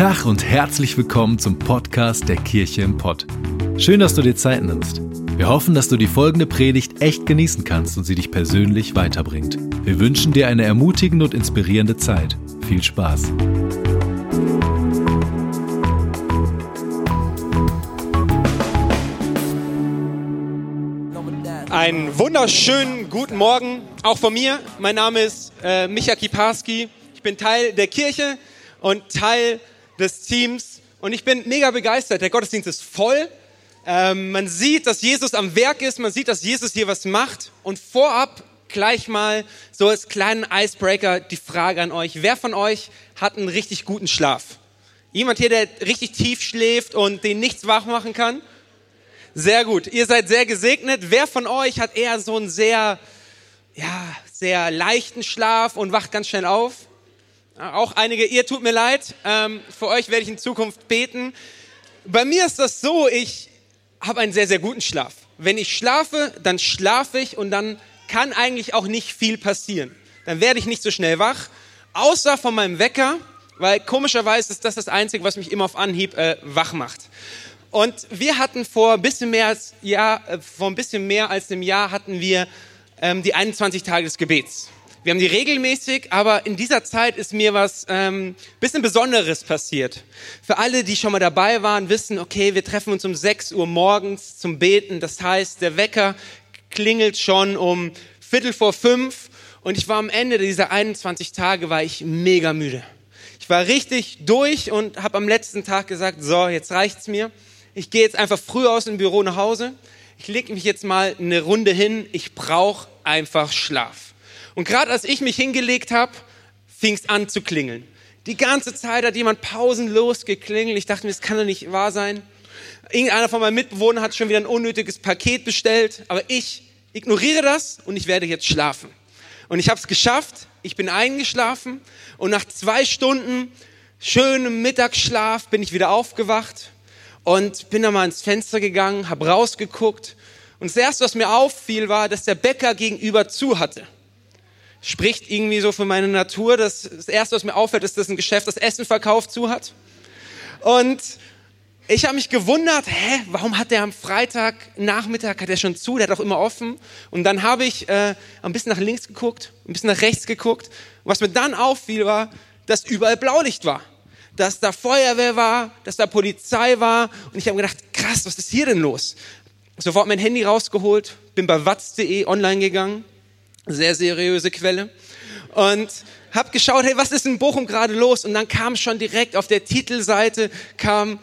Tag und herzlich willkommen zum Podcast der Kirche im Pott. Schön, dass du dir Zeit nimmst. Wir hoffen, dass du die folgende Predigt echt genießen kannst und sie dich persönlich weiterbringt. Wir wünschen dir eine ermutigende und inspirierende Zeit. Viel Spaß. Einen wunderschönen guten Morgen, auch von mir. Mein Name ist äh, Micha Kiparski. Ich bin Teil der Kirche und Teil des Teams. Und ich bin mega begeistert. Der Gottesdienst ist voll. Ähm, man sieht, dass Jesus am Werk ist. Man sieht, dass Jesus hier was macht. Und vorab gleich mal so als kleinen Icebreaker die Frage an euch. Wer von euch hat einen richtig guten Schlaf? Jemand hier, der richtig tief schläft und den nichts wach machen kann? Sehr gut. Ihr seid sehr gesegnet. Wer von euch hat eher so einen sehr, ja, sehr leichten Schlaf und wacht ganz schnell auf? Auch einige, ihr tut mir leid. Ähm, für euch werde ich in Zukunft beten. Bei mir ist das so, ich habe einen sehr, sehr guten Schlaf. Wenn ich schlafe, dann schlafe ich und dann kann eigentlich auch nicht viel passieren. Dann werde ich nicht so schnell wach, außer von meinem Wecker, weil komischerweise ist das das Einzige, was mich immer auf Anhieb äh, wach macht. Und wir hatten vor ein bisschen mehr als, ja, äh, vor ein bisschen mehr als einem Jahr hatten wir ähm, die 21 Tage des Gebets. Wir haben die regelmäßig, aber in dieser Zeit ist mir was ähm, bisschen Besonderes passiert. Für alle, die schon mal dabei waren, wissen, okay, wir treffen uns um 6 Uhr morgens zum Beten. Das heißt, der Wecker klingelt schon um Viertel vor fünf und ich war am Ende dieser 21 Tage, war ich mega müde. Ich war richtig durch und habe am letzten Tag gesagt, so, jetzt reicht's mir. Ich gehe jetzt einfach früh aus dem Büro nach Hause. Ich lege mich jetzt mal eine Runde hin. Ich brauche einfach Schlaf. Und gerade als ich mich hingelegt habe, fing es an zu klingeln. Die ganze Zeit hat jemand pausenlos geklingelt. Ich dachte mir, das kann doch nicht wahr sein. Irgendeiner von meinen Mitbewohnern hat schon wieder ein unnötiges Paket bestellt. Aber ich ignoriere das und ich werde jetzt schlafen. Und ich habe es geschafft. Ich bin eingeschlafen und nach zwei Stunden schönem Mittagsschlaf bin ich wieder aufgewacht und bin dann mal ins Fenster gegangen, habe rausgeguckt und das erste, was mir auffiel, war, dass der Bäcker gegenüber zu hatte spricht irgendwie so für meine Natur. Das, das Erste, was mir auffällt, ist, dass ein Geschäft das Essen verkauft zu hat. Und ich habe mich gewundert, hä, warum hat der am Freitag Nachmittag hat er schon zu, der hat auch immer offen. Und dann habe ich äh, ein bisschen nach links geguckt, ein bisschen nach rechts geguckt. Und was mir dann auffiel, war, dass überall Blaulicht war, dass da Feuerwehr war, dass da Polizei war. Und ich habe gedacht, krass, was ist hier denn los? Sofort mein Handy rausgeholt, bin bei watz.de online gegangen sehr seriöse Quelle. Und habe geschaut, hey, was ist in Bochum gerade los? Und dann kam schon direkt auf der Titelseite, kam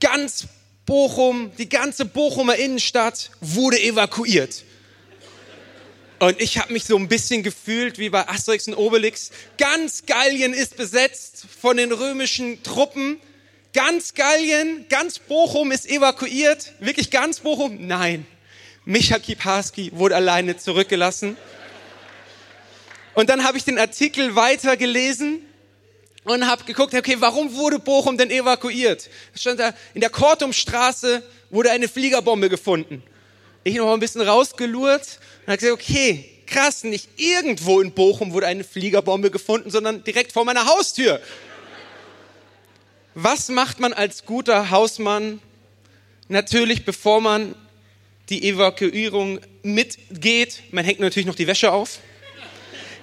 ganz Bochum, die ganze Bochumer Innenstadt wurde evakuiert. Und ich habe mich so ein bisschen gefühlt wie bei Asterix und Obelix. Ganz Gallien ist besetzt von den römischen Truppen. Ganz Gallien, ganz Bochum ist evakuiert. Wirklich ganz Bochum? Nein. Micha Kiparski wurde alleine zurückgelassen. Und dann habe ich den Artikel weitergelesen und habe geguckt, okay, warum wurde Bochum denn evakuiert? Stand da, in der Kortumstraße wurde eine Fliegerbombe gefunden. Ich noch ein bisschen rausgelurrt und habe gesagt, okay, krass, nicht irgendwo in Bochum wurde eine Fliegerbombe gefunden, sondern direkt vor meiner Haustür. Was macht man als guter Hausmann? Natürlich, bevor man die Evakuierung mitgeht, man hängt natürlich noch die Wäsche auf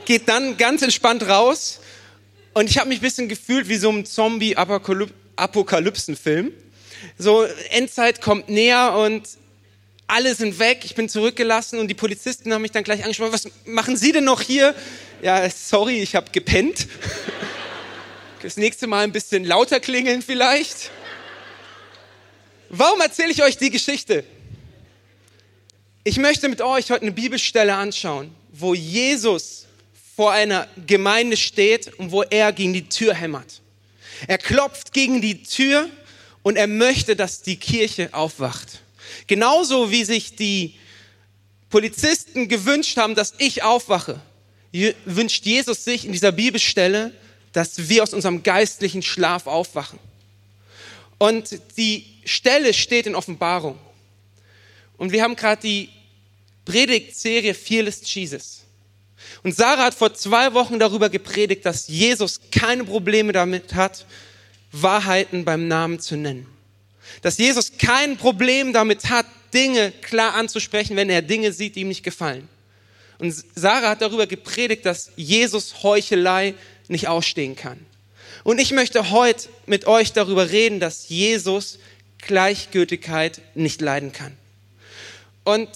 geht dann ganz entspannt raus und ich habe mich ein bisschen gefühlt wie so ein Zombie-Apokalypsen-Film. So, Endzeit kommt näher und alle sind weg, ich bin zurückgelassen und die Polizisten haben mich dann gleich angesprochen, was machen Sie denn noch hier? Ja, sorry, ich habe gepennt. Das nächste Mal ein bisschen lauter klingeln vielleicht. Warum erzähle ich euch die Geschichte? Ich möchte mit euch heute eine Bibelstelle anschauen, wo Jesus vor einer Gemeinde steht und wo er gegen die Tür hämmert. Er klopft gegen die Tür und er möchte, dass die Kirche aufwacht. Genauso wie sich die Polizisten gewünscht haben, dass ich aufwache, wünscht Jesus sich in dieser Bibelstelle, dass wir aus unserem geistlichen Schlaf aufwachen. Und die Stelle steht in Offenbarung. Und wir haben gerade die Predigtserie Fearless Jesus. Und Sarah hat vor zwei Wochen darüber gepredigt, dass Jesus keine Probleme damit hat, Wahrheiten beim Namen zu nennen. Dass Jesus kein Problem damit hat, Dinge klar anzusprechen, wenn er Dinge sieht, die ihm nicht gefallen. Und Sarah hat darüber gepredigt, dass Jesus Heuchelei nicht ausstehen kann. Und ich möchte heute mit euch darüber reden, dass Jesus Gleichgültigkeit nicht leiden kann. Und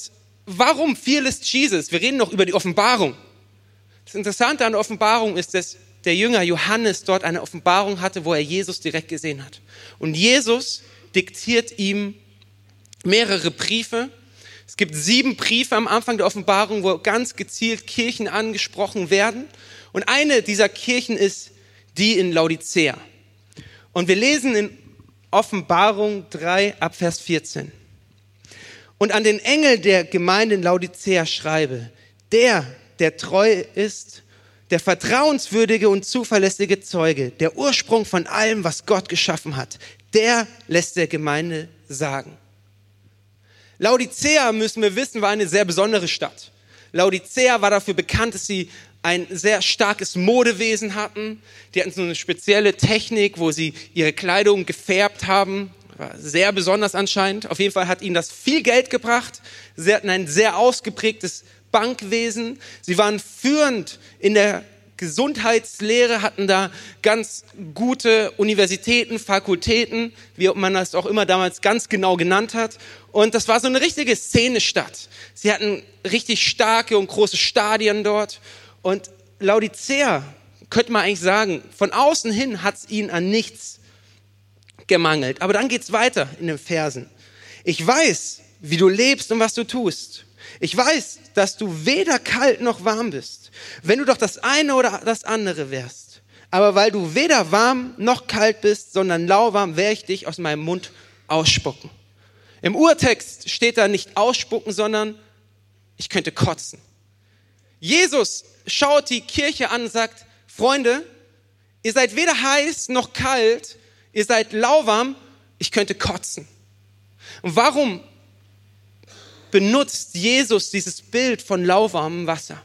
warum fearless Jesus? Wir reden noch über die Offenbarung. Das Interessante an der Offenbarung ist, dass der Jünger Johannes dort eine Offenbarung hatte, wo er Jesus direkt gesehen hat. Und Jesus diktiert ihm mehrere Briefe. Es gibt sieben Briefe am Anfang der Offenbarung, wo ganz gezielt Kirchen angesprochen werden. Und eine dieser Kirchen ist die in Laodicea. Und wir lesen in Offenbarung 3 ab Vers 14. Und an den Engel der Gemeinde in Laodicea schreibe, der, der treu ist, der vertrauenswürdige und zuverlässige Zeuge, der Ursprung von allem, was Gott geschaffen hat, der lässt der Gemeinde sagen. Laodicea, müssen wir wissen, war eine sehr besondere Stadt. Laodicea war dafür bekannt, dass sie ein sehr starkes Modewesen hatten. Die hatten so eine spezielle Technik, wo sie ihre Kleidung gefärbt haben. War sehr besonders anscheinend. Auf jeden Fall hat ihnen das viel Geld gebracht. Sie hatten ein sehr ausgeprägtes Bankwesen. Sie waren führend in der Gesundheitslehre, hatten da ganz gute Universitäten, Fakultäten, wie man das auch immer damals ganz genau genannt hat. Und das war so eine richtige Szenestadt. Sie hatten richtig starke und große Stadien dort. Und Laodicea, könnte man eigentlich sagen, von außen hin hat es ihnen an nichts gemangelt. Aber dann geht's weiter in den Versen. Ich weiß, wie du lebst und was du tust. Ich weiß, dass du weder kalt noch warm bist. Wenn du doch das eine oder das andere wärst. Aber weil du weder warm noch kalt bist, sondern lauwarm, werde ich dich aus meinem Mund ausspucken. Im Urtext steht da nicht ausspucken, sondern ich könnte kotzen. Jesus schaut die Kirche an und sagt, Freunde, ihr seid weder heiß noch kalt, ihr seid lauwarm, ich könnte kotzen. Und warum benutzt Jesus dieses Bild von lauwarmem Wasser?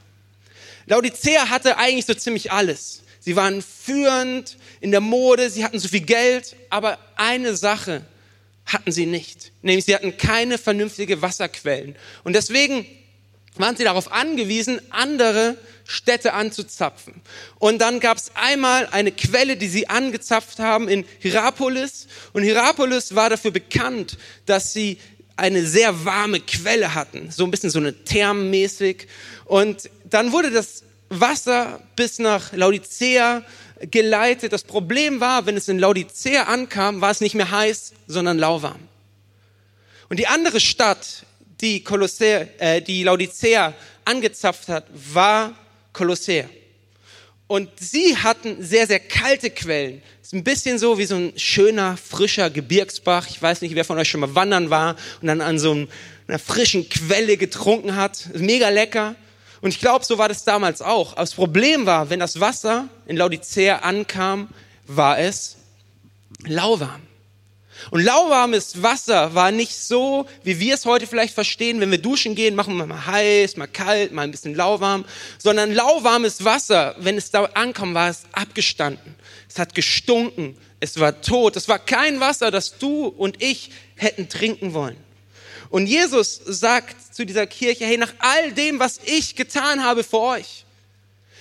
Laodicea hatte eigentlich so ziemlich alles. Sie waren führend in der Mode, sie hatten so viel Geld, aber eine Sache hatten sie nicht, nämlich sie hatten keine vernünftige Wasserquellen. Und deswegen waren sie darauf angewiesen, andere Städte anzuzapfen. Und dann gab es einmal eine Quelle, die sie angezapft haben in Hierapolis. Und Hierapolis war dafür bekannt, dass sie eine sehr warme Quelle hatten, so ein bisschen so eine Thermmäßig. Und dann wurde das Wasser bis nach Laodicea geleitet. Das Problem war, wenn es in Laodicea ankam, war es nicht mehr heiß, sondern lauwarm. Und die andere Stadt, die, Kolossea, äh, die Laodicea angezapft hat, war Kolossea. Und sie hatten sehr, sehr kalte Quellen. ist ein bisschen so wie so ein schöner, frischer Gebirgsbach. Ich weiß nicht, wer von euch schon mal wandern war und dann an so einer frischen Quelle getrunken hat. Mega lecker. Und ich glaube, so war das damals auch. Aber das Problem war, wenn das Wasser in Laodicea ankam, war es lauwarm. Und lauwarmes Wasser war nicht so, wie wir es heute vielleicht verstehen, wenn wir duschen gehen, machen wir mal heiß, mal kalt, mal ein bisschen lauwarm, sondern lauwarmes Wasser, wenn es da ankam, war es abgestanden. Es hat gestunken, es war tot. Es war kein Wasser, das du und ich hätten trinken wollen. Und Jesus sagt zu dieser Kirche, hey, nach all dem, was ich getan habe für euch,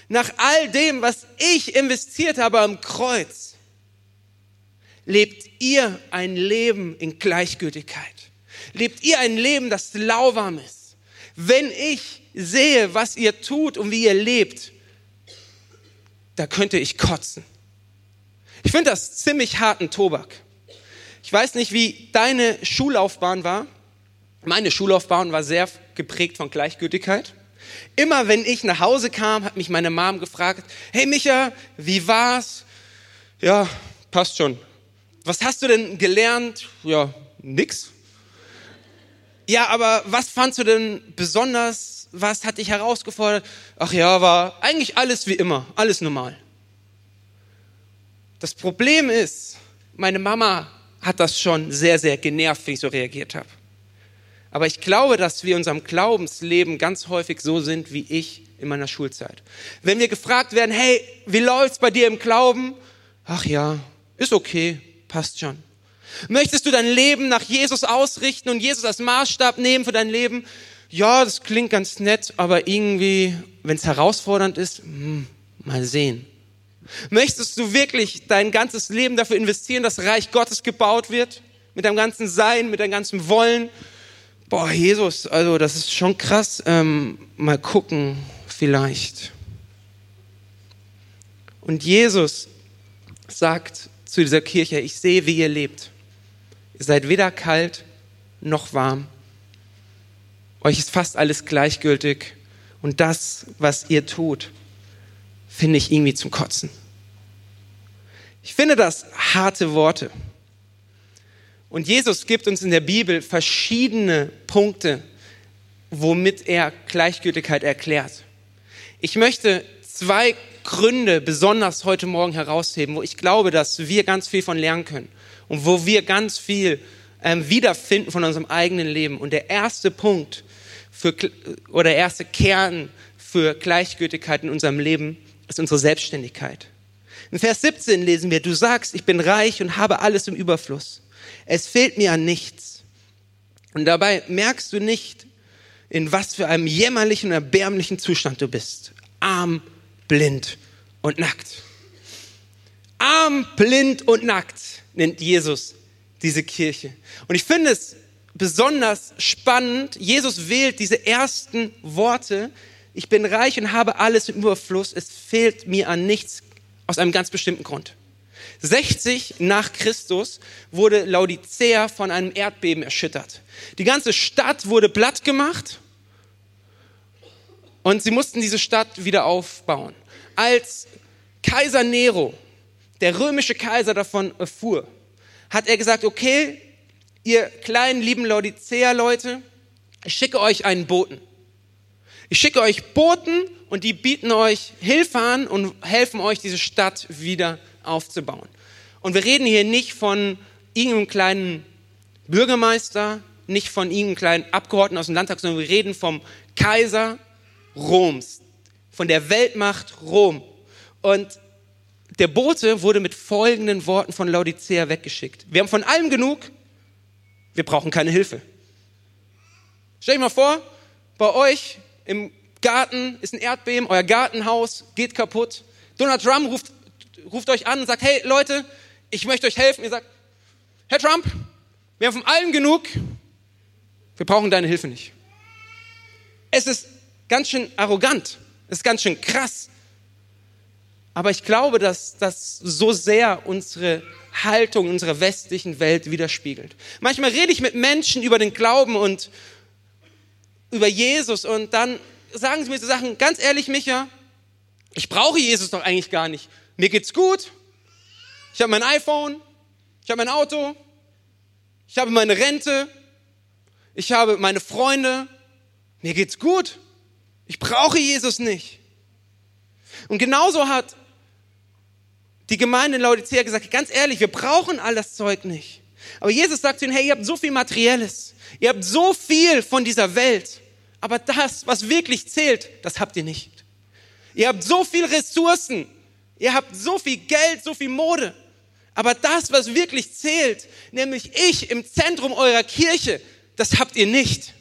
nach all dem, was ich investiert habe am Kreuz, lebt ihr ein Leben in Gleichgültigkeit. Lebt ihr ein Leben, das lauwarm ist. Wenn ich sehe, was ihr tut und wie ihr lebt, da könnte ich kotzen. Ich finde das ziemlich harten Tobak. Ich weiß nicht, wie deine Schullaufbahn war. Meine Schullaufbahn war sehr geprägt von Gleichgültigkeit. Immer wenn ich nach Hause kam, hat mich meine Mom gefragt, hey Micha, wie war's? Ja, passt schon. Was hast du denn gelernt? Ja, nix. Ja, aber was fandst du denn besonders? Was hat dich herausgefordert? Ach ja, war eigentlich alles wie immer, alles normal. Das Problem ist, meine Mama hat das schon sehr, sehr genervt, wie ich so reagiert habe. Aber ich glaube, dass wir in unserem Glaubensleben ganz häufig so sind wie ich in meiner Schulzeit. Wenn wir gefragt werden, hey, wie läuft's bei dir im Glauben? Ach ja, Ist okay, passt schon. Möchtest du dein Leben nach Jesus ausrichten und Jesus als Maßstab nehmen für dein Leben? Ja, das klingt ganz nett, aber irgendwie, wenn es herausfordernd ist, hm, mal sehen. Möchtest du wirklich dein ganzes Leben dafür investieren, dass Reich Gottes gebaut wird? Mit deinem ganzen Sein, mit deinem ganzen Wollen? Boah, Jesus, also das ist schon krass. Ähm, mal gucken, vielleicht. Und Jesus sagt zu dieser Kirche, ich sehe, wie ihr lebt. Ihr seid weder kalt noch warm. Euch ist fast alles gleichgültig. Und das, was ihr tut, finde ich irgendwie zum Kotzen. Ich finde das harte Worte. Und Jesus gibt uns in der Bibel verschiedene Punkte, womit er Gleichgültigkeit erklärt. Ich möchte zwei Gründe besonders heute Morgen herausheben, wo ich glaube, dass wir ganz viel von lernen können und wo wir ganz viel ähm, wiederfinden von unserem eigenen Leben. Und der erste Punkt für, oder der erste Kern für Gleichgültigkeit in unserem Leben ist unsere Selbstständigkeit. In Vers 17 lesen wir, du sagst, ich bin reich und habe alles im Überfluss. Es fehlt mir an nichts. Und dabei merkst du nicht, in was für einem jämmerlichen, erbärmlichen Zustand du bist. Arm, blind und nackt. Arm, blind und nackt nennt Jesus diese Kirche. Und ich finde es besonders spannend. Jesus wählt diese ersten Worte. Ich bin reich und habe alles im Überfluss. Es fehlt mir an nichts aus einem ganz bestimmten Grund. 60 nach Christus wurde Laodicea von einem Erdbeben erschüttert. Die ganze Stadt wurde platt gemacht und sie mussten diese Stadt wieder aufbauen. Als Kaiser Nero, der römische Kaiser davon erfuhr, hat er gesagt, okay, ihr kleinen lieben Laodicea-Leute, ich schicke euch einen Boten. Ich schicke euch Boten und die bieten euch Hilfe an und helfen euch, diese Stadt wieder aufzubauen. Und wir reden hier nicht von irgendeinem kleinen Bürgermeister, nicht von irgendeinem kleinen Abgeordneten aus dem Landtag, sondern wir reden vom Kaiser Roms, von der Weltmacht Rom. Und der Bote wurde mit folgenden Worten von Laodicea weggeschickt. Wir haben von allem genug, wir brauchen keine Hilfe. Stell dir mal vor, bei euch im Garten ist ein Erdbeben, euer Gartenhaus geht kaputt. Donald Trump ruft, ruft euch an und sagt, hey Leute, ich möchte euch helfen. Ihr sagt, Herr Trump, wir haben von allem genug, wir brauchen deine Hilfe nicht. Es ist ganz schön arrogant, ist ganz schön krass. Aber ich glaube, dass das so sehr unsere Haltung unserer westlichen Welt widerspiegelt. Manchmal rede ich mit Menschen über den Glauben und über Jesus und dann sagen sie mir so Sachen, ganz ehrlich, Micha, ich brauche Jesus doch eigentlich gar nicht. Mir geht's gut. Ich habe mein iPhone, ich habe mein Auto, ich habe meine Rente, ich habe meine Freunde. Mir geht's gut. Ich brauche Jesus nicht. Und genauso hat die Gemeinde in Laodicea gesagt, ganz ehrlich, wir brauchen all das Zeug nicht. Aber Jesus sagt zu ihnen, hey, ihr habt so viel Materielles. Ihr habt so viel von dieser Welt. Aber das, was wirklich zählt, das habt ihr nicht. Ihr habt so viel Ressourcen. Ihr habt so viel Geld, so viel Mode. Aber das, was wirklich zählt, nämlich ich im Zentrum eurer Kirche, das habt ihr nicht.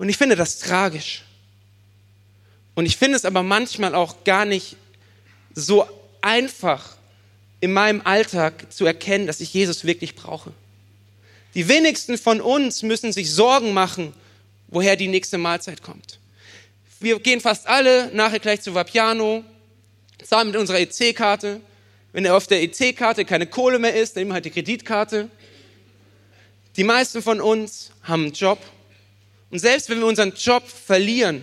Und ich finde das tragisch. Und ich finde es aber manchmal auch gar nicht so einfach in meinem Alltag zu erkennen, dass ich Jesus wirklich brauche. Die wenigsten von uns müssen sich Sorgen machen, woher die nächste Mahlzeit kommt. Wir gehen fast alle nachher gleich zu Vapiano, zahlen mit unserer EC-Karte. Wenn er auf der EC-Karte keine Kohle mehr ist, nehmen wir halt die Kreditkarte. Die meisten von uns haben einen Job. Und selbst wenn wir unseren Job verlieren,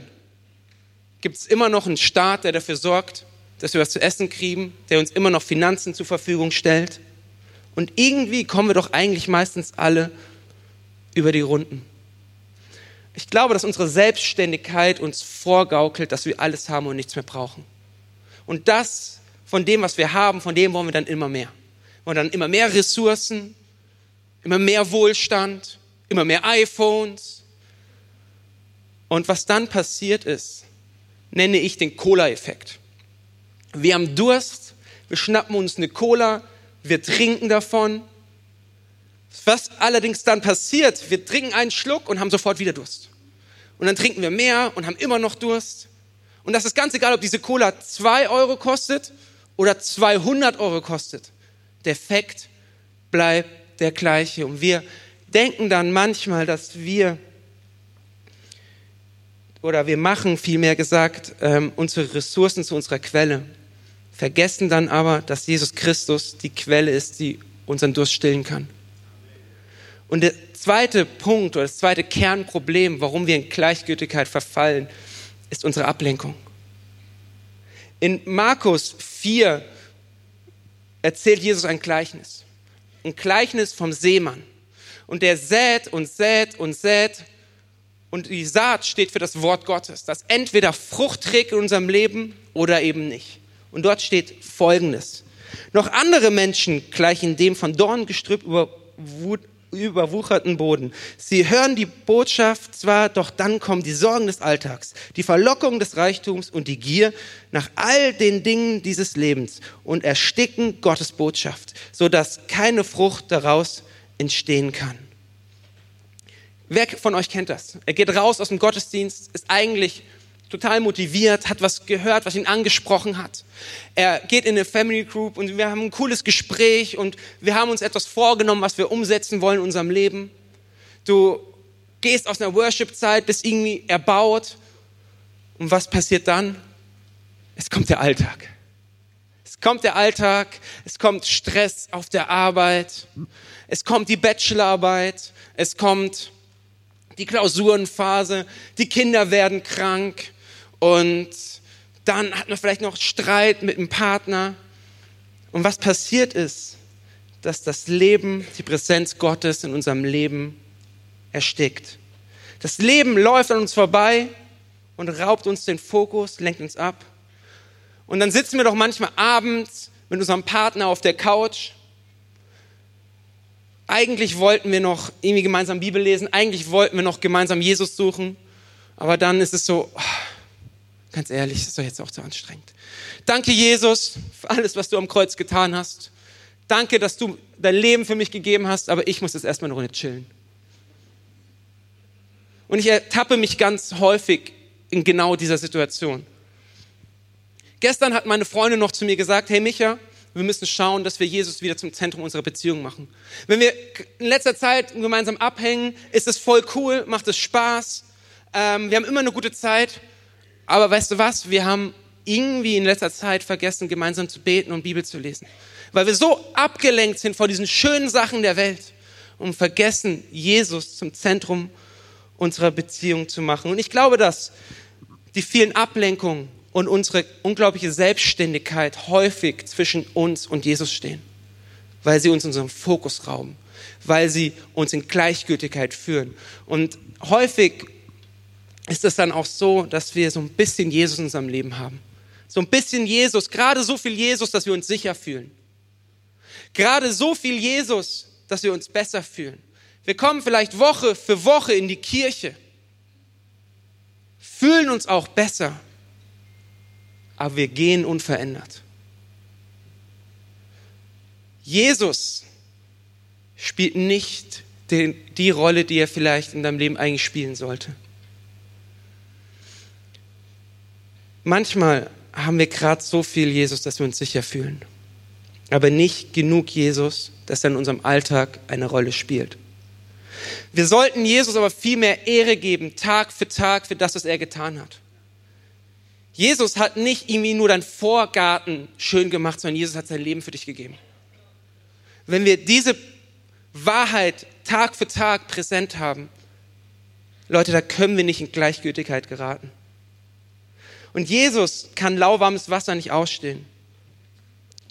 gibt es immer noch einen Staat, der dafür sorgt, dass wir was zu essen kriegen, der uns immer noch Finanzen zur Verfügung stellt. Und irgendwie kommen wir doch eigentlich meistens alle über die Runden. Ich glaube, dass unsere Selbstständigkeit uns vorgaukelt, dass wir alles haben und nichts mehr brauchen. Und das von dem, was wir haben, von dem wollen wir dann immer mehr. Wir wollen dann immer mehr Ressourcen, immer mehr Wohlstand, immer mehr iPhones. Und was dann passiert ist, nenne ich den Cola-Effekt. Wir haben Durst, wir schnappen uns eine Cola, wir trinken davon. Was allerdings dann passiert, wir trinken einen Schluck und haben sofort wieder Durst. Und dann trinken wir mehr und haben immer noch Durst. Und das ist ganz egal, ob diese Cola 2 Euro kostet oder 200 Euro kostet. Der Effekt bleibt der gleiche. Und wir denken dann manchmal, dass wir, oder wir machen vielmehr gesagt, ähm, unsere Ressourcen zu unserer Quelle, vergessen dann aber, dass Jesus Christus die Quelle ist, die unseren Durst stillen kann. Und der zweite Punkt oder das zweite Kernproblem, warum wir in Gleichgültigkeit verfallen, ist unsere Ablenkung. In Markus 4 erzählt Jesus ein Gleichnis. Ein Gleichnis vom Seemann. Und der sät und sät und sät. Und die Saat steht für das Wort Gottes, das entweder Frucht trägt in unserem Leben oder eben nicht. Und dort steht Folgendes. Noch andere Menschen gleichen dem von Dorngestrüpp überwucherten Boden. Sie hören die Botschaft zwar, doch dann kommen die Sorgen des Alltags, die Verlockung des Reichtums und die Gier nach all den Dingen dieses Lebens und ersticken Gottes Botschaft, so dass keine Frucht daraus entstehen kann. Wer von euch kennt das? Er geht raus aus dem Gottesdienst, ist eigentlich total motiviert, hat was gehört, was ihn angesprochen hat. Er geht in eine Family Group und wir haben ein cooles Gespräch und wir haben uns etwas vorgenommen, was wir umsetzen wollen in unserem Leben. Du gehst aus einer Worship-Zeit, bist irgendwie erbaut und was passiert dann? Es kommt der Alltag. Es kommt der Alltag, es kommt Stress auf der Arbeit, es kommt die Bachelorarbeit, es kommt die Klausurenphase, die Kinder werden krank, und dann hat man vielleicht noch Streit mit einem Partner. Und was passiert ist, dass das Leben, die Präsenz Gottes in unserem Leben erstickt. Das Leben läuft an uns vorbei und raubt uns den Fokus, lenkt uns ab. Und dann sitzen wir doch manchmal abends mit unserem Partner auf der Couch. Eigentlich wollten wir noch irgendwie gemeinsam Bibel lesen, eigentlich wollten wir noch gemeinsam Jesus suchen, aber dann ist es so, oh, Ganz ehrlich, das ist doch jetzt auch zu anstrengend. Danke, Jesus, für alles, was du am Kreuz getan hast. Danke, dass du dein Leben für mich gegeben hast, aber ich muss jetzt erstmal eine Runde chillen. Und ich ertappe mich ganz häufig in genau dieser Situation. Gestern hat meine Freundin noch zu mir gesagt, hey Micha, wir müssen schauen, dass wir Jesus wieder zum Zentrum unserer Beziehung machen. Wenn wir in letzter Zeit gemeinsam abhängen, ist es voll cool, macht es Spaß. Ähm, wir haben immer eine gute Zeit. Aber weißt du was? Wir haben irgendwie in letzter Zeit vergessen, gemeinsam zu beten und Bibel zu lesen. Weil wir so abgelenkt sind vor diesen schönen Sachen der Welt und vergessen, Jesus zum Zentrum unserer Beziehung zu machen. Und ich glaube, dass die vielen Ablenkungen und unsere unglaubliche Selbstständigkeit häufig zwischen uns und Jesus stehen, weil sie uns unseren Fokus rauben, weil sie uns in Gleichgültigkeit führen. Und häufig ist es dann auch so, dass wir so ein bisschen Jesus in unserem Leben haben. So ein bisschen Jesus, gerade so viel Jesus, dass wir uns sicher fühlen. Gerade so viel Jesus, dass wir uns besser fühlen. Wir kommen vielleicht Woche für Woche in die Kirche, fühlen uns auch besser, aber wir gehen unverändert. Jesus spielt nicht den, die Rolle, die er vielleicht in deinem Leben eigentlich spielen sollte. Manchmal haben wir gerade so viel Jesus, dass wir uns sicher fühlen, aber nicht genug Jesus, dass er in unserem Alltag eine Rolle spielt. Wir sollten Jesus aber viel mehr Ehre geben, Tag für Tag, für das, was er getan hat. Jesus hat nicht irgendwie nur deinen Vorgarten schön gemacht, sondern Jesus hat sein Leben für dich gegeben. Wenn wir diese Wahrheit Tag für Tag präsent haben, Leute, da können wir nicht in Gleichgültigkeit geraten. Und Jesus kann lauwarmes Wasser nicht ausstehen.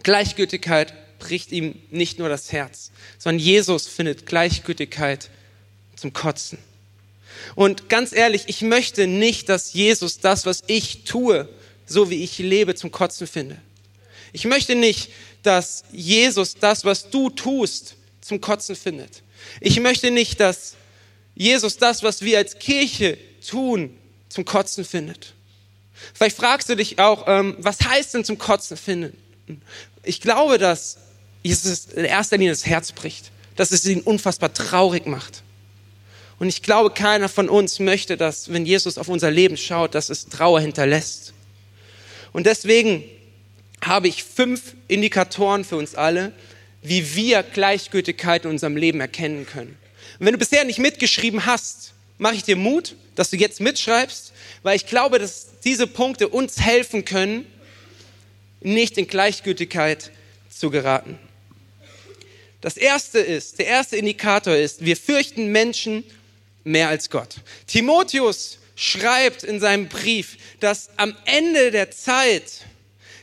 Gleichgültigkeit bricht ihm nicht nur das Herz, sondern Jesus findet Gleichgültigkeit zum Kotzen. Und ganz ehrlich, ich möchte nicht, dass Jesus das, was ich tue, so wie ich lebe, zum Kotzen finde. Ich möchte nicht, dass Jesus das, was du tust, zum Kotzen findet. Ich möchte nicht, dass Jesus das, was wir als Kirche tun, zum Kotzen findet. Vielleicht fragst du dich auch, ähm, was heißt denn zum Kotzen finden? ich glaube, dass Jesus in erster Linie das Herz bricht, dass es ihn unfassbar traurig macht. Und ich glaube, keiner von uns möchte, dass, wenn Jesus auf unser Leben schaut, dass es Trauer hinterlässt. Und deswegen habe ich fünf Indikatoren für uns alle, wie wir Gleichgültigkeit in unserem Leben erkennen können. Und wenn du bisher nicht mitgeschrieben hast, mache ich dir Mut, dass du jetzt mitschreibst, weil ich glaube, dass diese Punkte uns helfen können, nicht in Gleichgültigkeit zu geraten. Das erste ist, der erste Indikator ist, wir fürchten Menschen mehr als Gott. Timotheus schreibt in seinem Brief, dass am Ende der Zeit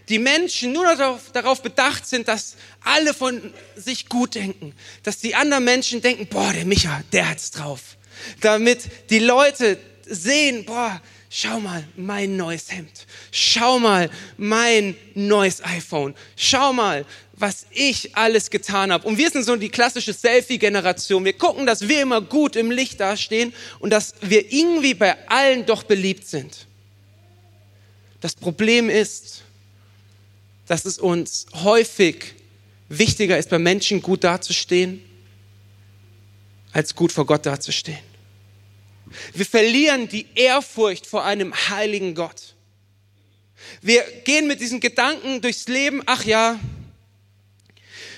die Menschen nur darauf, darauf, bedacht sind, dass alle von sich gut denken, dass die anderen Menschen denken, boah, der Micha, der hat's drauf. Damit die Leute sehen, boah, schau mal, mein neues Hemd. Schau mal, mein neues iPhone. Schau mal, was ich alles getan habe. Und wir sind so die klassische Selfie-Generation. Wir gucken, dass wir immer gut im Licht dastehen und dass wir irgendwie bei allen doch beliebt sind. Das Problem ist, dass es uns häufig wichtiger ist, bei Menschen gut dazustehen, als gut vor Gott dazustehen. Wir verlieren die Ehrfurcht vor einem heiligen Gott. Wir gehen mit diesen Gedanken durchs Leben, ach ja,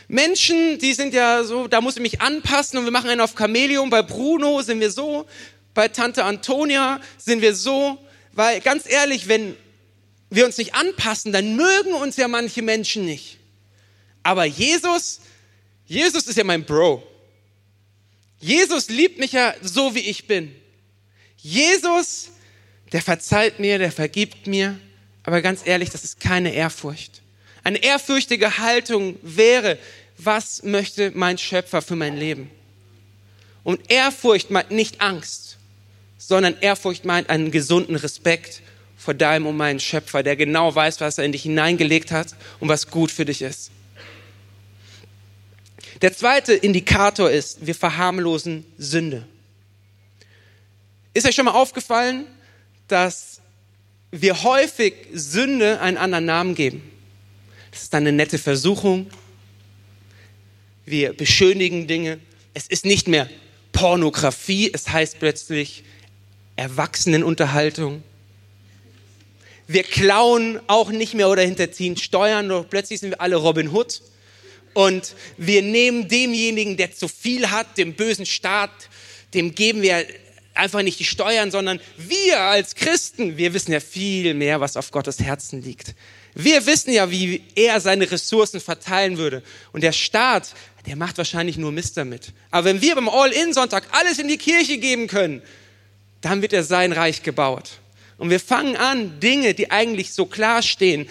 Menschen, die sind ja so, da muss ich mich anpassen und wir machen einen auf Chamäleon. Bei Bruno sind wir so, bei Tante Antonia sind wir so, weil ganz ehrlich, wenn wir uns nicht anpassen, dann mögen uns ja manche Menschen nicht. Aber Jesus, Jesus ist ja mein Bro. Jesus liebt mich ja so, wie ich bin. Jesus, der verzeiht mir, der vergibt mir. Aber ganz ehrlich, das ist keine Ehrfurcht. Eine ehrfürchtige Haltung wäre, was möchte mein Schöpfer für mein Leben? Und Ehrfurcht meint nicht Angst, sondern Ehrfurcht meint einen gesunden Respekt vor deinem und meinem Schöpfer, der genau weiß, was er in dich hineingelegt hat und was gut für dich ist. Der zweite Indikator ist, wir verharmlosen Sünde. Ist euch schon mal aufgefallen, dass wir häufig Sünde einen anderen Namen geben? Das ist eine nette Versuchung. Wir beschönigen Dinge. Es ist nicht mehr Pornografie, es heißt plötzlich Erwachsenenunterhaltung. Wir klauen auch nicht mehr oder hinterziehen Steuern, doch plötzlich sind wir alle Robin Hood. Und wir nehmen demjenigen, der zu viel hat, dem bösen Staat, dem geben wir einfach nicht die Steuern, sondern wir als Christen, wir wissen ja viel mehr, was auf Gottes Herzen liegt. Wir wissen ja, wie er seine Ressourcen verteilen würde. Und der Staat, der macht wahrscheinlich nur Mist damit. Aber wenn wir beim All-In-Sonntag alles in die Kirche geben können, dann wird er sein Reich gebaut. Und wir fangen an, Dinge, die eigentlich so klar stehen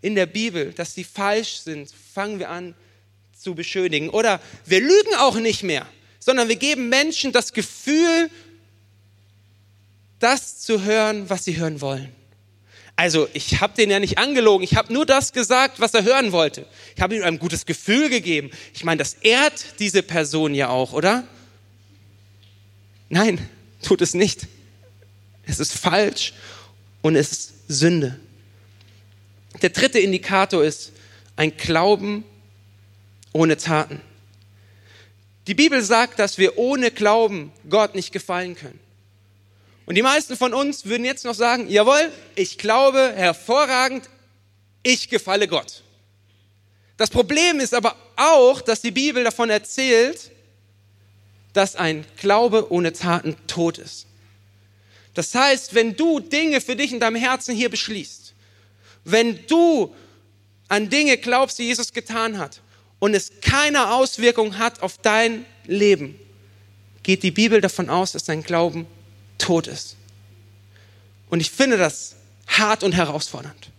in der Bibel, dass sie falsch sind, fangen wir an zu beschönigen. Oder wir lügen auch nicht mehr, sondern wir geben Menschen das Gefühl, das zu hören, was sie hören wollen. Also ich habe den ja nicht angelogen, ich habe nur das gesagt, was er hören wollte. Ich habe ihm ein gutes Gefühl gegeben. Ich meine, das ehrt diese Person ja auch, oder? Nein, tut es nicht. Es ist falsch und es ist Sünde. Der dritte Indikator ist ein Glauben ohne Taten. Die Bibel sagt, dass wir ohne Glauben Gott nicht gefallen können. Und die meisten von uns würden jetzt noch sagen, jawohl, ich glaube hervorragend, ich gefalle Gott. Das Problem ist aber auch, dass die Bibel davon erzählt, dass ein Glaube ohne Taten tot ist. Das heißt, wenn du Dinge für dich in deinem Herzen hier beschließt, wenn du an Dinge glaubst, die Jesus getan hat und es keine Auswirkung hat auf dein Leben, geht die Bibel davon aus, dass dein Glauben tot ist. Und ich finde das hart und herausfordernd.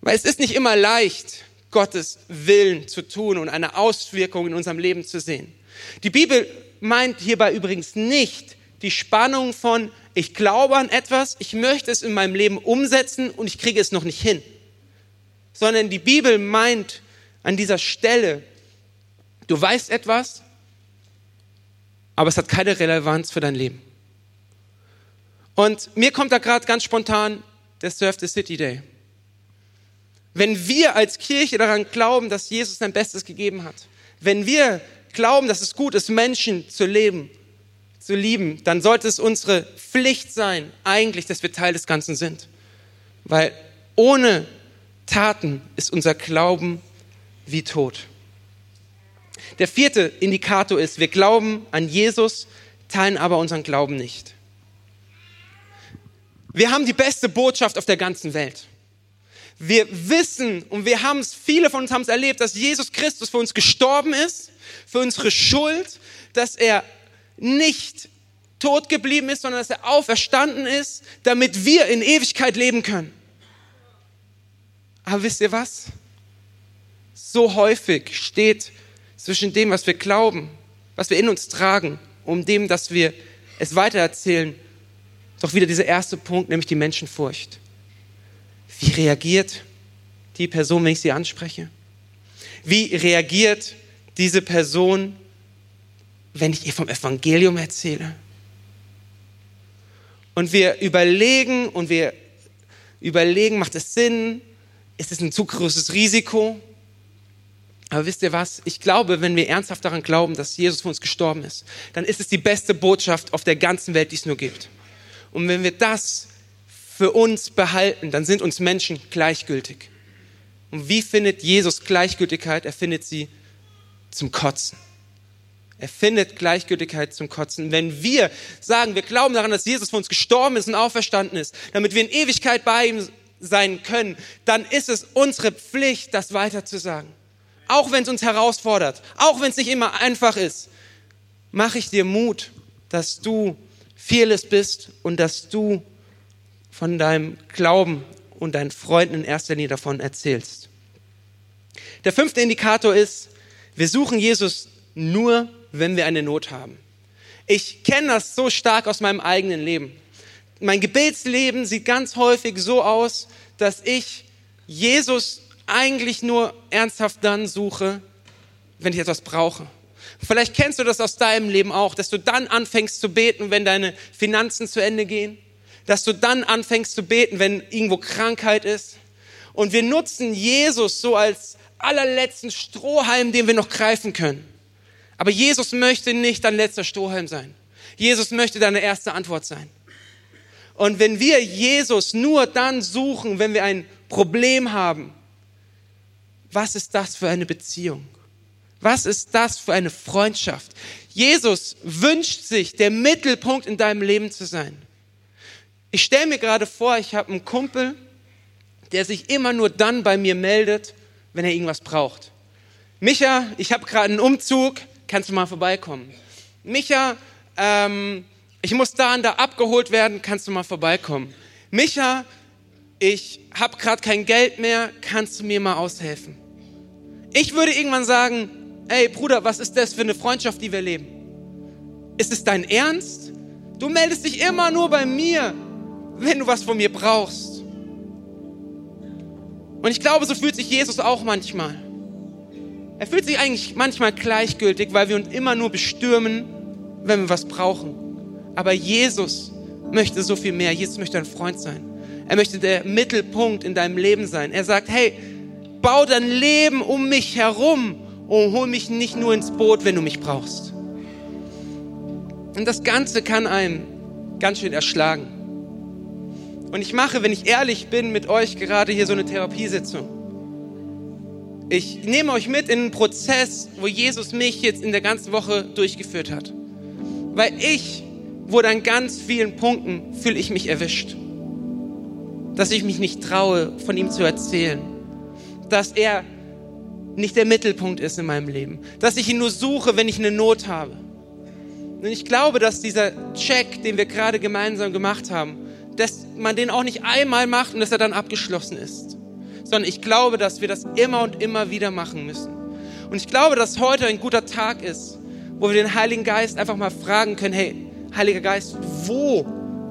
Weil es ist nicht immer leicht, Gottes Willen zu tun und eine Auswirkung in unserem Leben zu sehen. Die Bibel meint hierbei übrigens nicht die Spannung von, ich glaube an etwas, ich möchte es in meinem Leben umsetzen und ich kriege es noch nicht hin. Sondern die Bibel meint an dieser Stelle, du weißt etwas, aber es hat keine Relevanz für dein Leben. Und mir kommt da gerade ganz spontan der Surf the City Day. Wenn wir als Kirche daran glauben, dass Jesus sein Bestes gegeben hat, wenn wir glauben, dass es gut ist, Menschen zu leben, zu lieben, dann sollte es unsere Pflicht sein, eigentlich, dass wir Teil des Ganzen sind. Weil ohne Taten ist unser Glauben wie tot. Der vierte Indikator ist, wir glauben an Jesus, teilen aber unseren Glauben nicht. Wir haben die beste Botschaft auf der ganzen Welt. Wir wissen und wir haben es, viele von uns haben es erlebt, dass Jesus Christus für uns gestorben ist, für unsere Schuld, dass er nicht tot geblieben ist, sondern dass er auferstanden ist, damit wir in Ewigkeit leben können. Aber wisst ihr was? So häufig steht zwischen dem, was wir glauben, was wir in uns tragen, um dem, dass wir es weitererzählen, doch wieder dieser erste Punkt, nämlich die Menschenfurcht. Wie reagiert die Person, wenn ich sie anspreche? Wie reagiert diese Person, wenn ich ihr vom Evangelium erzähle? Und wir überlegen und wir überlegen, macht es Sinn? Ist es ein zu großes Risiko? Aber wisst ihr was? Ich glaube, wenn wir ernsthaft daran glauben, dass Jesus für uns gestorben ist, dann ist es die beste Botschaft auf der ganzen Welt, die es nur gibt. Und wenn wir das für uns behalten, dann sind uns Menschen gleichgültig. Und wie findet Jesus Gleichgültigkeit? Er findet sie zum Kotzen. Er findet Gleichgültigkeit zum Kotzen. Wenn wir sagen, wir glauben daran, dass Jesus für uns gestorben ist und auferstanden ist, damit wir in Ewigkeit bei ihm sein können, dann ist es unsere Pflicht, das weiter zu sagen. Auch wenn es uns herausfordert, auch wenn es nicht immer einfach ist, mache ich dir Mut, dass du fearless bist und dass du von deinem Glauben und deinen Freunden in erster Linie davon erzählst. Der fünfte Indikator ist, wir suchen Jesus nur, wenn wir eine Not haben. Ich kenne das so stark aus meinem eigenen Leben. Mein Gebetsleben sieht ganz häufig so aus, dass ich Jesus eigentlich nur ernsthaft dann suche, wenn ich etwas brauche. Vielleicht kennst du das aus deinem Leben auch, dass du dann anfängst zu beten, wenn deine Finanzen zu Ende gehen, dass du dann anfängst zu beten, wenn irgendwo Krankheit ist. Und wir nutzen Jesus so als allerletzten Strohhalm, den wir noch greifen können. Aber Jesus möchte nicht dein letzter Strohhalm sein. Jesus möchte deine erste Antwort sein. Und wenn wir Jesus nur dann suchen, wenn wir ein Problem haben, was ist das für eine Beziehung? Was ist das für eine Freundschaft? Jesus wünscht sich, der Mittelpunkt in deinem Leben zu sein. Ich stelle mir gerade vor, ich habe einen Kumpel, der sich immer nur dann bei mir meldet, wenn er irgendwas braucht. Micha, ich habe gerade einen Umzug, kannst du mal vorbeikommen? Micha, ähm, ich muss da und da abgeholt werden, kannst du mal vorbeikommen? Micha, ich habe gerade kein Geld mehr, kannst du mir mal aushelfen? Ich würde irgendwann sagen, ey Bruder, was ist das für eine Freundschaft, die wir leben? Ist es dein Ernst? Du meldest dich immer nur bei mir, wenn du was von mir brauchst. Und ich glaube, so fühlt sich Jesus auch manchmal. Er fühlt sich eigentlich manchmal gleichgültig, weil wir uns immer nur bestürmen, wenn wir was brauchen. Aber Jesus möchte so viel mehr. Jesus möchte ein Freund sein. Er möchte der Mittelpunkt in deinem Leben sein. Er sagt, hey, bau dein Leben um mich herum und hol mich nicht nur ins Boot, wenn du mich brauchst. Und das Ganze kann einen ganz schön erschlagen. Und ich mache, wenn ich ehrlich bin, mit euch gerade hier so eine Therapiesitzung. Ich nehme euch mit in einen Prozess, wo Jesus mich jetzt in der ganzen Woche durchgeführt hat. Weil ich wurde an ganz vielen Punkten, fühle ich mich erwischt. Dass ich mich nicht traue, von ihm zu erzählen dass er nicht der Mittelpunkt ist in meinem Leben. Dass ich ihn nur suche, wenn ich eine Not habe. Und ich glaube, dass dieser Check, den wir gerade gemeinsam gemacht haben, dass man den auch nicht einmal macht und dass er dann abgeschlossen ist. Sondern ich glaube, dass wir das immer und immer wieder machen müssen. Und ich glaube, dass heute ein guter Tag ist, wo wir den Heiligen Geist einfach mal fragen können, hey, Heiliger Geist, wo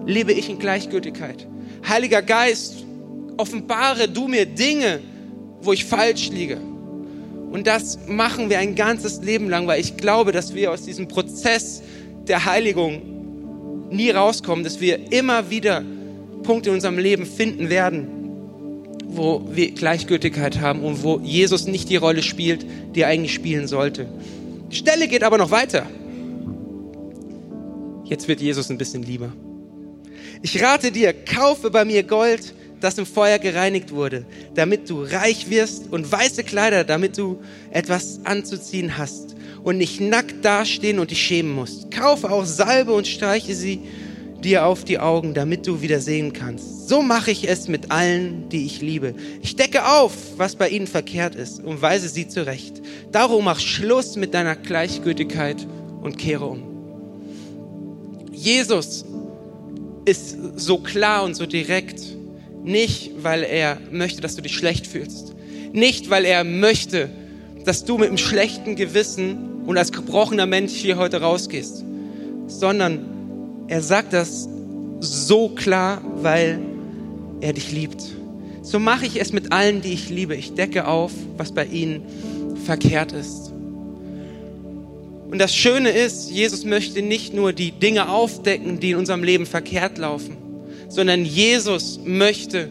lebe ich in Gleichgültigkeit? Heiliger Geist, offenbare du mir Dinge, wo ich falsch liege. Und das machen wir ein ganzes Leben lang, weil ich glaube, dass wir aus diesem Prozess der Heiligung nie rauskommen, dass wir immer wieder Punkte in unserem Leben finden werden, wo wir Gleichgültigkeit haben und wo Jesus nicht die Rolle spielt, die er eigentlich spielen sollte. Die Stelle geht aber noch weiter. Jetzt wird Jesus ein bisschen lieber. Ich rate dir, kaufe bei mir Gold, das im Feuer gereinigt wurde, damit du reich wirst und weiße Kleider, damit du etwas anzuziehen hast und nicht nackt dastehen und dich schämen musst. Kaufe auch Salbe und streiche sie dir auf die Augen, damit du wieder sehen kannst. So mache ich es mit allen, die ich liebe. Ich decke auf, was bei ihnen verkehrt ist und weise sie zurecht. Darum mach Schluss mit deiner Gleichgültigkeit und kehre um. Jesus ist so klar und so direkt, nicht weil er möchte, dass du dich schlecht fühlst, nicht weil er möchte, dass du mit einem schlechten Gewissen und als gebrochener Mensch hier heute rausgehst, sondern er sagt das so klar, weil er dich liebt. So mache ich es mit allen, die ich liebe. Ich decke auf, was bei ihnen verkehrt ist. Und das Schöne ist, Jesus möchte nicht nur die Dinge aufdecken, die in unserem Leben verkehrt laufen, sondern Jesus möchte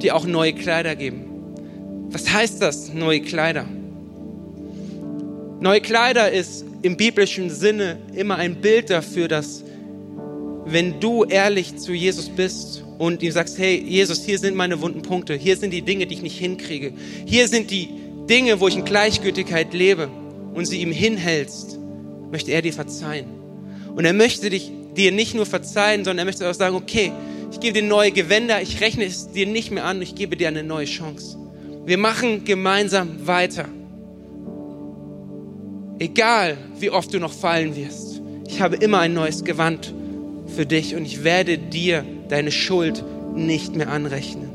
dir auch neue Kleider geben. Was heißt das, neue Kleider? Neue Kleider ist im biblischen Sinne immer ein Bild dafür, dass wenn du ehrlich zu Jesus bist und ihm sagst, hey Jesus, hier sind meine wunden Punkte, hier sind die Dinge, die ich nicht hinkriege, hier sind die Dinge, wo ich in Gleichgültigkeit lebe und sie ihm hinhältst, möchte er dir verzeihen. Und er möchte dich, dir nicht nur verzeihen, sondern er möchte auch sagen, okay, ich gebe dir neue Gewänder, ich rechne es dir nicht mehr an, ich gebe dir eine neue Chance. Wir machen gemeinsam weiter. Egal, wie oft du noch fallen wirst, ich habe immer ein neues Gewand für dich und ich werde dir deine Schuld nicht mehr anrechnen.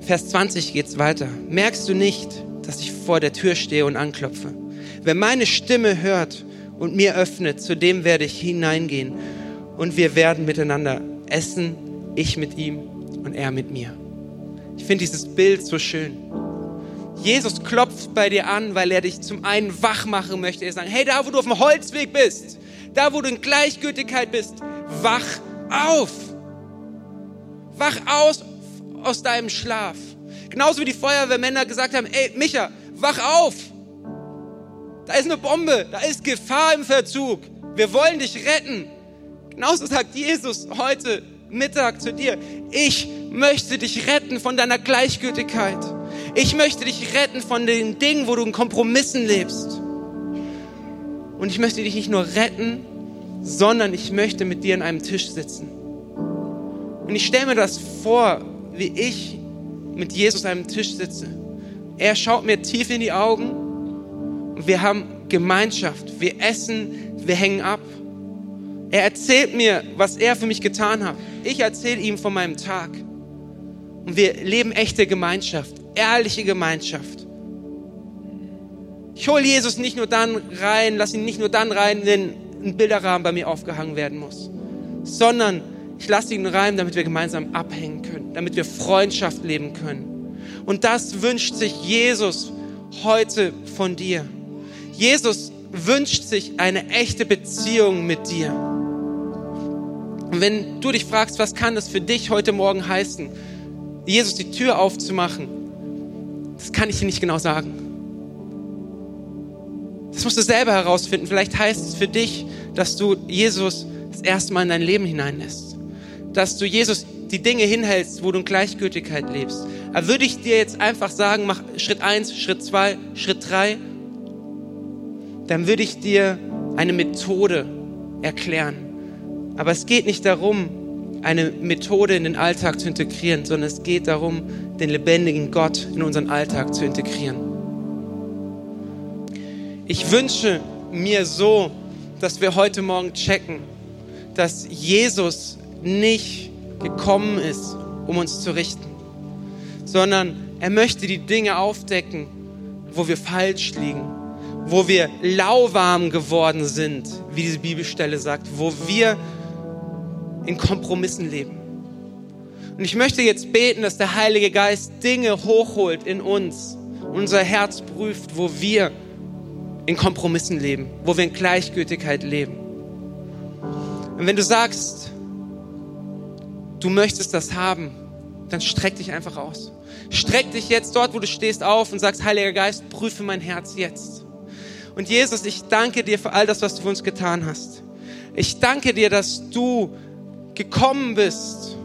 Vers 20 geht's weiter. Merkst du nicht, dass ich vor der Tür stehe und anklopfe. Wer meine Stimme hört und mir öffnet, zu dem werde ich hineingehen und wir werden miteinander essen, ich mit ihm und er mit mir. Ich finde dieses Bild so schön. Jesus klopft bei dir an, weil er dich zum einen wach machen möchte. Er sagt, hey, da wo du auf dem Holzweg bist, da wo du in Gleichgültigkeit bist, wach auf. Wach aus aus deinem Schlaf. Genauso wie die Feuerwehrmänner gesagt haben, ey, Micha, wach auf. Da ist eine Bombe, da ist Gefahr im Verzug. Wir wollen dich retten. Genauso sagt Jesus heute Mittag zu dir, ich möchte dich retten von deiner Gleichgültigkeit. Ich möchte dich retten von den Dingen, wo du in Kompromissen lebst. Und ich möchte dich nicht nur retten, sondern ich möchte mit dir an einem Tisch sitzen. Und ich stelle mir das vor, wie ich mit Jesus an einem Tisch sitze. Er schaut mir tief in die Augen wir haben Gemeinschaft. Wir essen, wir hängen ab. Er erzählt mir, was er für mich getan hat. Ich erzähle ihm von meinem Tag. Und wir leben echte Gemeinschaft, ehrliche Gemeinschaft. Ich hole Jesus nicht nur dann rein, lass ihn nicht nur dann rein, wenn ein Bilderrahmen bei mir aufgehangen werden muss, sondern ich lasse ihn rein, damit wir gemeinsam abhängen können, damit wir Freundschaft leben können. Und das wünscht sich Jesus heute von dir. Jesus wünscht sich eine echte Beziehung mit dir. Und wenn du dich fragst, was kann das für dich heute Morgen heißen, Jesus die Tür aufzumachen, das kann ich dir nicht genau sagen. Das musst du selber herausfinden. Vielleicht heißt es für dich, dass du Jesus das erste Mal in dein Leben hineinlässt dass du Jesus die Dinge hinhältst, wo du in Gleichgültigkeit lebst. Aber würde ich dir jetzt einfach sagen, mach Schritt eins, Schritt zwei, Schritt drei, dann würde ich dir eine Methode erklären. Aber es geht nicht darum, eine Methode in den Alltag zu integrieren, sondern es geht darum, den lebendigen Gott in unseren Alltag zu integrieren. Ich wünsche mir so, dass wir heute Morgen checken, dass Jesus nicht gekommen ist, um uns zu richten, sondern er möchte die Dinge aufdecken, wo wir falsch liegen, wo wir lauwarm geworden sind, wie diese Bibelstelle sagt, wo wir in Kompromissen leben. Und ich möchte jetzt beten, dass der Heilige Geist Dinge hochholt in uns, unser Herz prüft, wo wir in Kompromissen leben, wo wir in Gleichgültigkeit leben. Und wenn du sagst, du möchtest das haben, dann streck dich einfach aus. Streck dich jetzt dort, wo du stehst, auf und sagst, Heiliger Geist, prüfe mein Herz jetzt. Und Jesus, ich danke dir für all das, was du für uns getan hast. Ich danke dir, dass du gekommen bist,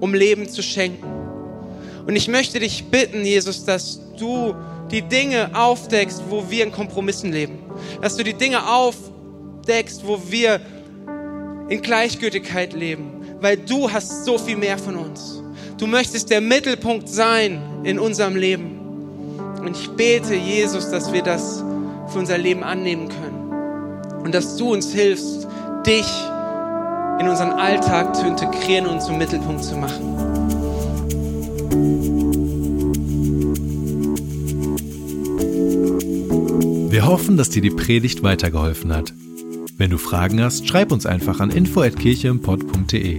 um Leben zu schenken. Und ich möchte dich bitten, Jesus, dass du die Dinge aufdeckst, wo wir in Kompromissen leben. Dass du die Dinge aufdeckst, wo wir in Gleichgültigkeit leben. Weil du hast so viel mehr von uns. Du möchtest der Mittelpunkt sein in unserem Leben. Und ich bete, Jesus, dass wir das für unser Leben annehmen können. Und dass du uns hilfst, dich in unseren Alltag zu integrieren und zum Mittelpunkt zu machen. Wir hoffen, dass dir die Predigt weitergeholfen hat. Wenn du Fragen hast, schreib uns einfach an info@kircheimpod.de.